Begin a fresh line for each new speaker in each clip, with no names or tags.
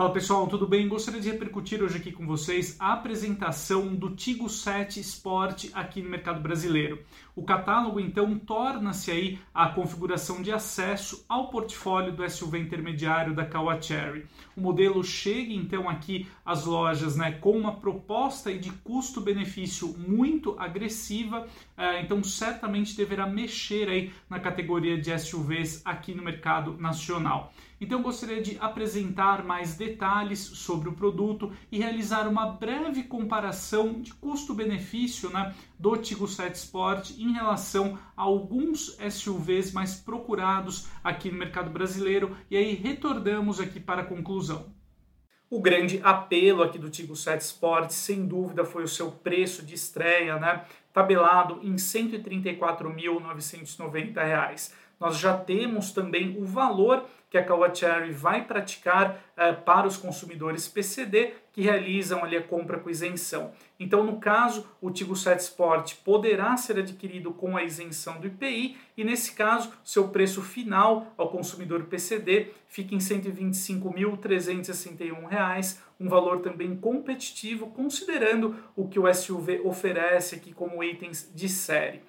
Fala pessoal, tudo bem? Gostaria de repercutir hoje aqui com vocês a apresentação do Tigo 7 Sport aqui no mercado brasileiro. O catálogo então torna-se aí a configuração de acesso ao portfólio do SUV intermediário da Caoa Cherry. O modelo chega então aqui às lojas né, com uma proposta de custo-benefício muito agressiva, eh, então certamente deverá mexer aí na categoria de SUVs aqui no mercado nacional. Então gostaria de apresentar mais detalhes sobre o produto e realizar uma breve comparação de custo-benefício né, do Tigo 7 Sport em relação a alguns SUVs mais procurados aqui no mercado brasileiro e aí retornamos aqui para a conclusão.
O grande apelo aqui do Tigo 7 Sport, sem dúvida, foi o seu preço de estreia, né? Tabelado em R$ 134.990. Nós já temos também o valor que a Caoa Cherry vai praticar uh, para os consumidores PCD que realizam ali a compra com isenção. Então, no caso, o Tigo 7 Sport poderá ser adquirido com a isenção do IPI e, nesse caso, seu preço final ao consumidor PCD fica em R$ 125.361, um valor também competitivo, considerando o que o SUV oferece aqui como itens de série.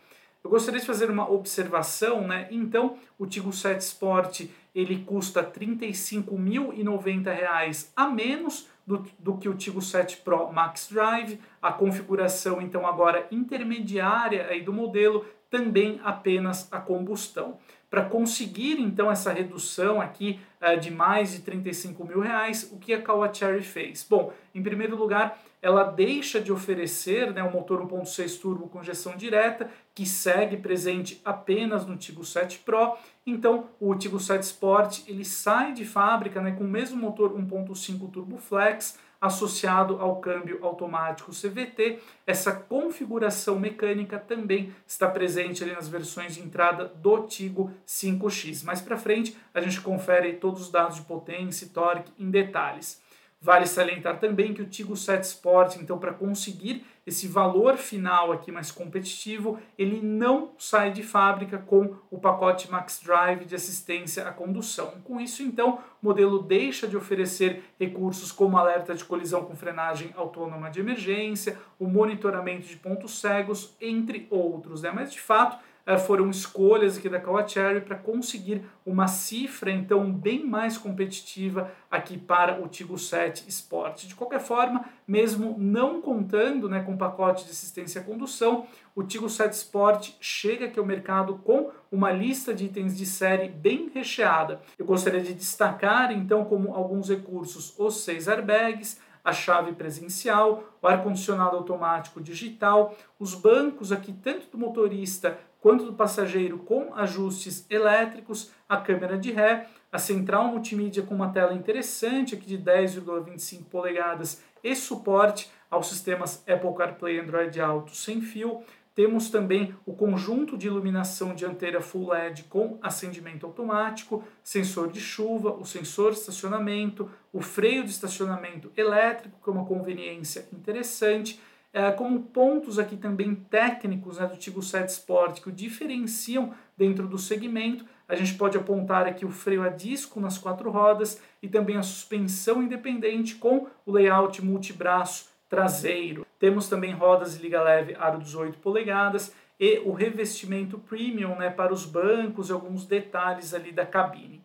Eu gostaria de fazer uma observação, né? Então, o Tigo 7 Sport ele custa R$ 35.090 a menos do, do que o Tigo 7 Pro Max Drive. A configuração, então, agora intermediária aí do modelo, também apenas a combustão. Para conseguir, então, essa redução aqui uh, de mais de 35 mil reais, o que a Caoa Cherry fez? Bom, em primeiro lugar, ela deixa de oferecer né, o motor 1.6 turbo com injeção direta, que segue presente apenas no Tigo 7 Pro. Então, o Tigo 7 Sport ele sai de fábrica né, com o mesmo motor 1.5 turbo flex, associado ao câmbio automático CVT. Essa configuração mecânica também está presente ali nas versões de entrada do Tigo 5X. Mais para frente, a gente confere todos os dados de potência e torque em detalhes. Vale salientar também que o Tigo 7 Sport, então, para conseguir esse valor final aqui mais competitivo, ele não sai de fábrica com o pacote Max Drive de assistência à condução. Com isso, então, o modelo deixa de oferecer recursos como alerta de colisão com frenagem autônoma de emergência, o monitoramento de pontos cegos, entre outros. Né? Mas, de fato, foram escolhas aqui da Kawacherry para conseguir uma cifra então bem mais competitiva aqui para o Tigo 7 Sport. De qualquer forma, mesmo não contando né, com pacote de assistência à condução, o Tigo 7 Sport chega aqui ao mercado com uma lista de itens de série bem recheada. Eu gostaria de destacar então como alguns recursos os seis airbags, a chave presencial, o ar-condicionado automático digital, os bancos aqui tanto do motorista quanto do passageiro com ajustes elétricos, a câmera de ré, a central multimídia com uma tela interessante aqui de 10,25 polegadas e suporte aos sistemas Apple CarPlay Android Auto sem fio. Temos também o conjunto de iluminação dianteira Full LED com acendimento automático, sensor de chuva, o sensor de estacionamento, o freio de estacionamento elétrico, que é uma conveniência interessante, é, como pontos aqui também técnicos né, do Tigo 7 Sport que o diferenciam dentro do segmento. A gente pode apontar aqui o freio a disco nas quatro rodas e também a suspensão independente com o layout multibraço traseiro. Temos também rodas de liga leve aro 18 polegadas e o revestimento premium né, para os bancos e alguns detalhes ali da cabine.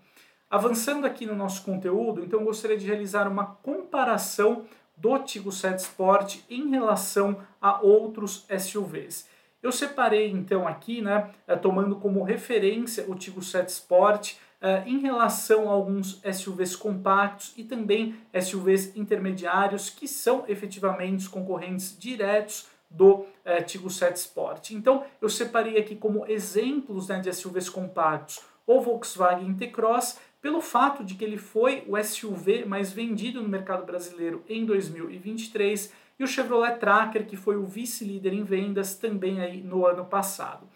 Avançando aqui no nosso conteúdo, então gostaria de realizar uma comparação do Tigo 7 Sport em relação a outros SUVs. Eu separei então aqui, né, eh, tomando como referência o Tigo 7 Sport eh, em relação a alguns SUVs compactos e também SUVs intermediários que são efetivamente os concorrentes diretos do eh, Tigo 7 Sport. Então eu separei aqui como exemplos né, de SUVs compactos o Volkswagen T-Cross pelo fato de que ele foi o SUV mais vendido no mercado brasileiro em 2023 e o Chevrolet Tracker, que foi o vice-líder em vendas também aí no ano passado.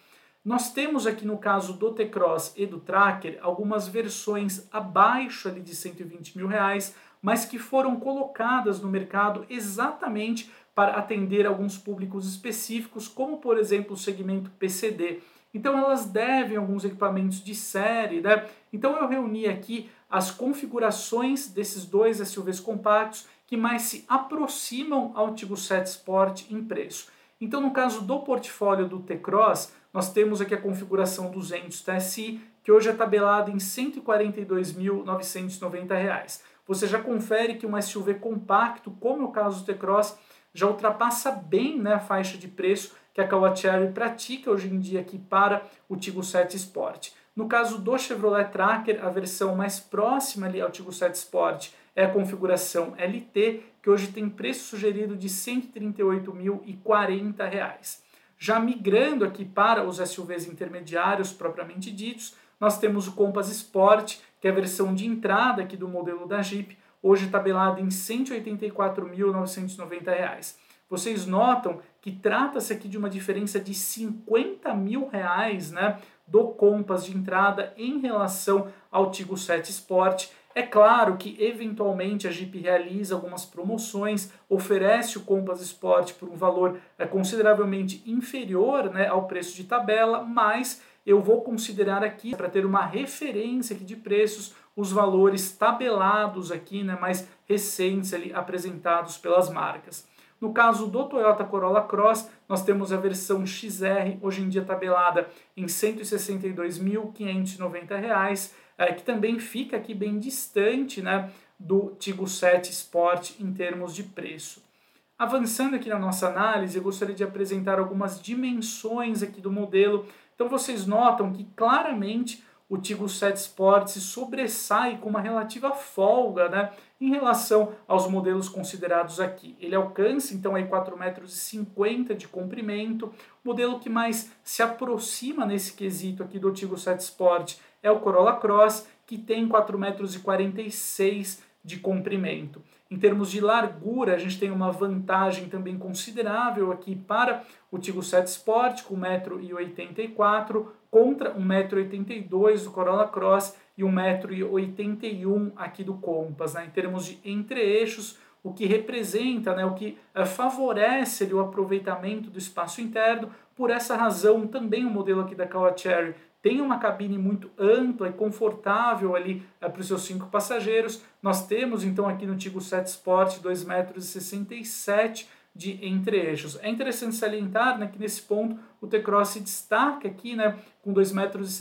Nós temos aqui no caso do T-Cross e do Tracker algumas versões abaixo ali de 120 mil reais, mas que foram colocadas no mercado exatamente para atender alguns públicos específicos, como por exemplo o segmento PCD. Então elas devem alguns equipamentos de série, né? Então eu reuni aqui as configurações desses dois SUVs compactos que mais se aproximam ao Tigo 7 Sport em preço. Então no caso do portfólio do T-Cross, nós temos aqui a configuração 200 TSI, que hoje é tabelada em R$ 142.990. Você já confere que um SUV compacto, como é o caso do T-Cross, já ultrapassa bem né, a faixa de preço que a Kawachari pratica hoje em dia aqui para o Tigo 7 Sport. No caso do Chevrolet Tracker, a versão mais próxima ali ao Tigo 7 Sport é a configuração LT, que hoje tem preço sugerido de R$ 138.040. Já migrando aqui para os SUVs intermediários propriamente ditos, nós temos o Compass Sport, que é a versão de entrada aqui do modelo da Jeep, hoje tabelada em R$ 184.990. Vocês notam que trata-se aqui de uma diferença de 50 mil reais né, do Compass de entrada em relação ao Tigo 7 Sport. É claro que eventualmente a Jeep realiza algumas promoções, oferece o Compass Sport por um valor é, consideravelmente inferior né, ao preço de tabela, mas eu vou considerar aqui, para ter uma referência aqui de preços, os valores tabelados aqui, né, mais recentes ali, apresentados pelas marcas. No caso do Toyota Corolla Cross, nós temos a versão XR, hoje em dia tabelada em R$ 162.590, é, que também fica aqui bem distante né, do Tigo 7 Sport em termos de preço. Avançando aqui na nossa análise, eu gostaria de apresentar algumas dimensões aqui do modelo então vocês notam que claramente o Tigo 7 Sport se sobressai com uma relativa folga né, em relação aos modelos considerados aqui. Ele alcança então aí 4,50 metros de comprimento. O modelo que mais se aproxima nesse quesito aqui do Tigo 7 Sport é o Corolla Cross, que tem 4,46 metros de comprimento. Em termos de largura, a gente tem uma vantagem também considerável aqui para o Tigo 7 Sport, com 1,84m, contra 1,82m do Corolla Cross e 1,81m aqui do Compass. Né? Em termos de entre-eixos, o que representa, né, o que uh, favorece ali, o aproveitamento do espaço interno. Por essa razão, também o modelo aqui da Cherry tem uma cabine muito ampla e confortável ali é, para os seus cinco passageiros. Nós temos então aqui no Tigo 7 Sport 2,67 metros de entre-eixos. É interessante salientar né, que nesse ponto o T-Cross se destaca aqui né, com 2,65 metros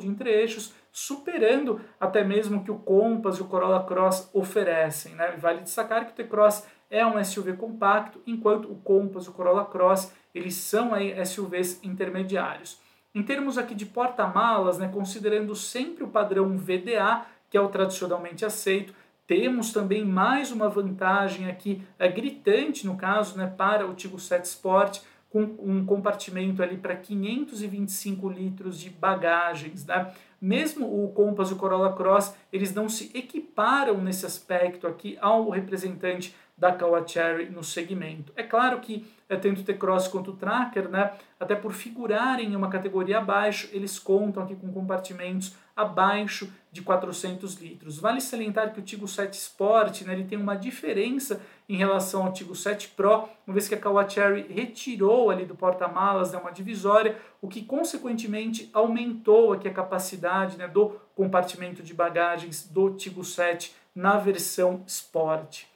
de entre-eixos, superando até mesmo o que o Compass e o Corolla Cross oferecem. Né? Vale destacar que o T-Cross é um SUV compacto, enquanto o Compass e o Corolla Cross eles são aí SUVs intermediários. Em termos aqui de porta-malas, né, considerando sempre o padrão VDA, que é o tradicionalmente aceito, temos também mais uma vantagem aqui, é, gritante no caso, né, para o Tigo 7 Sport, com um compartimento ali para 525 litros de bagagens. Né? Mesmo o Compass e o Corolla Cross, eles não se equiparam nesse aspecto aqui ao representante da Cherry no segmento. É claro que tanto o T-Cross quanto o Tracker, né, até por figurarem em uma categoria abaixo, eles contam aqui com compartimentos abaixo de 400 litros. Vale salientar que o Tigo 7 Sport né, ele tem uma diferença em relação ao Tigo 7 Pro, uma vez que a Cherry retirou ali do porta-malas né, uma divisória, o que consequentemente aumentou aqui a capacidade né, do compartimento de bagagens do Tigo 7 na versão Sport.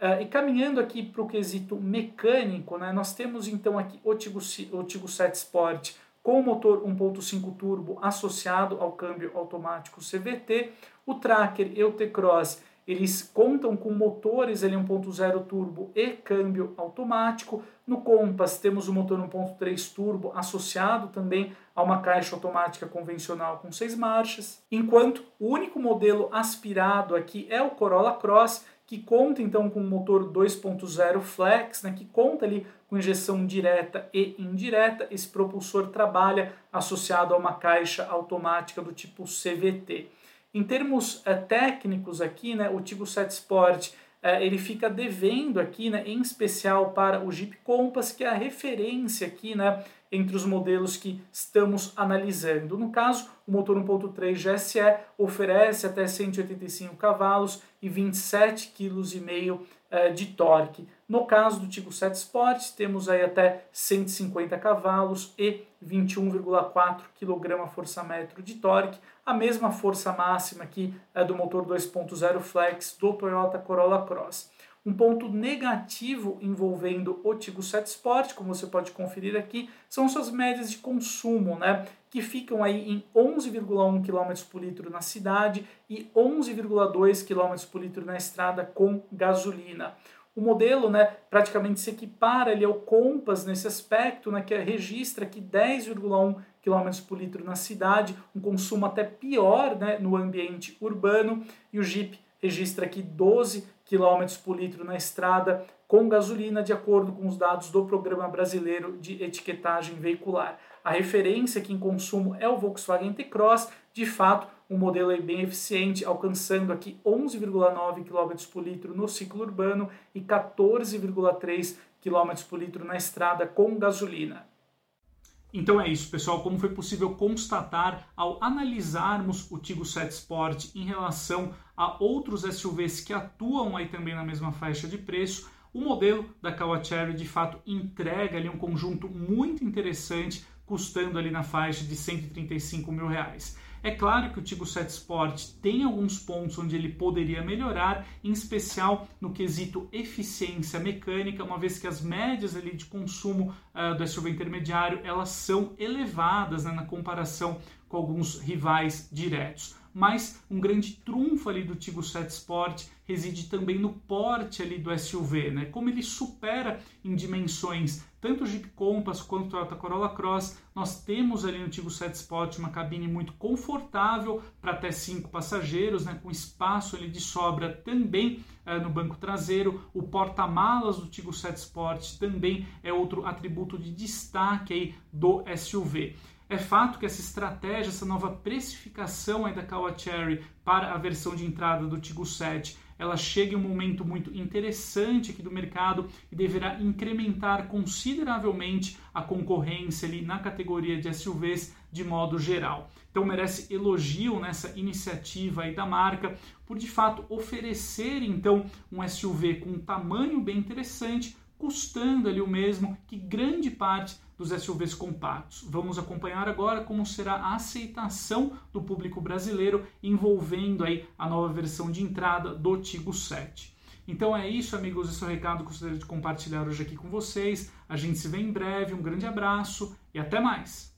Uh, e caminhando aqui para o quesito mecânico, né, nós temos então aqui o Tigo, o Tigo 7 Sport com o motor 1.5 turbo associado ao câmbio automático CVT, o Tracker e o T-Cross eles contam com motores 1.0 turbo e câmbio automático. No Compass temos o motor 1.3 turbo associado também a uma caixa automática convencional com seis marchas, enquanto o único modelo aspirado aqui é o Corolla Cross, que conta então com um motor 2.0 flex, né, que conta ali com injeção direta e indireta. Esse propulsor trabalha associado a uma caixa automática do tipo CVT. Em termos é, técnicos aqui, né, o Tigo 7 Sport é, ele fica devendo aqui, né, em especial para o Jeep Compass, que é a referência aqui, né, entre os modelos que estamos analisando. No caso, o motor 1.3 GSE oferece até 185 cavalos e 27,5 kg eh, de torque. No caso do Tigo 7 Sport, temos aí até 150 cavalos e 21,4 kgfm de torque, a mesma força máxima aqui é do motor 2.0 Flex do Toyota Corolla Cross. Um ponto negativo envolvendo o Tigo 7 Sport, como você pode conferir aqui, são suas médias de consumo, né? Que ficam aí em 11,1 km por litro na cidade e 11,2 km por litro na estrada com gasolina. O modelo, né, praticamente se equipara ali ao Compass nesse aspecto, né, que registra aqui 10,1 km por litro na cidade, um consumo até pior né, no ambiente urbano, e o Jeep registra aqui 12 km por litro na estrada com gasolina, de acordo com os dados do Programa Brasileiro de Etiquetagem Veicular. A referência aqui em consumo é o Volkswagen T-Cross, de fato, um modelo bem eficiente, alcançando aqui 11,9 km por litro no ciclo urbano e 14,3 km por litro na estrada com gasolina.
Então é isso, pessoal. Como foi possível constatar ao analisarmos o Tigo 7 Sport em relação a outros SUVs que atuam aí também na mesma faixa de preço, o modelo da Kawachery de fato entrega ali um conjunto muito interessante, custando ali na faixa de 135 mil reais. É claro que o Tigo 7 Sport tem alguns pontos onde ele poderia melhorar, em especial no quesito eficiência mecânica, uma vez que as médias ali de consumo uh, do SUV intermediário elas são elevadas né, na comparação com alguns rivais diretos mas um grande trunfo ali do Tigo 7 Sport reside também no porte ali do SUV, né? Como ele supera em dimensões tanto o Jeep Compass quanto o Toyota Corolla Cross, nós temos ali no Tigo 7 Sport uma cabine muito confortável para até cinco passageiros, né? Com espaço ali de sobra também eh, no banco traseiro. O porta-malas do Tigo 7 Sport também é outro atributo de destaque aí do SUV. É fato que essa estratégia, essa nova precificação aí da Kawa Cherry para a versão de entrada do Tigo 7, ela chega em um momento muito interessante aqui do mercado e deverá incrementar consideravelmente a concorrência ali na categoria de SUVs de modo geral. Então merece elogio nessa iniciativa aí da marca por de fato oferecer então um SUV com um tamanho bem interessante, custando ali o mesmo que grande parte dos SUVs compactos. Vamos acompanhar agora como será a aceitação do público brasileiro envolvendo aí a nova versão de entrada do Tigo 7. Então é isso, amigos, esse é o recado que gostaria de compartilhar hoje aqui com vocês. A gente se vê em breve, um grande abraço e até mais!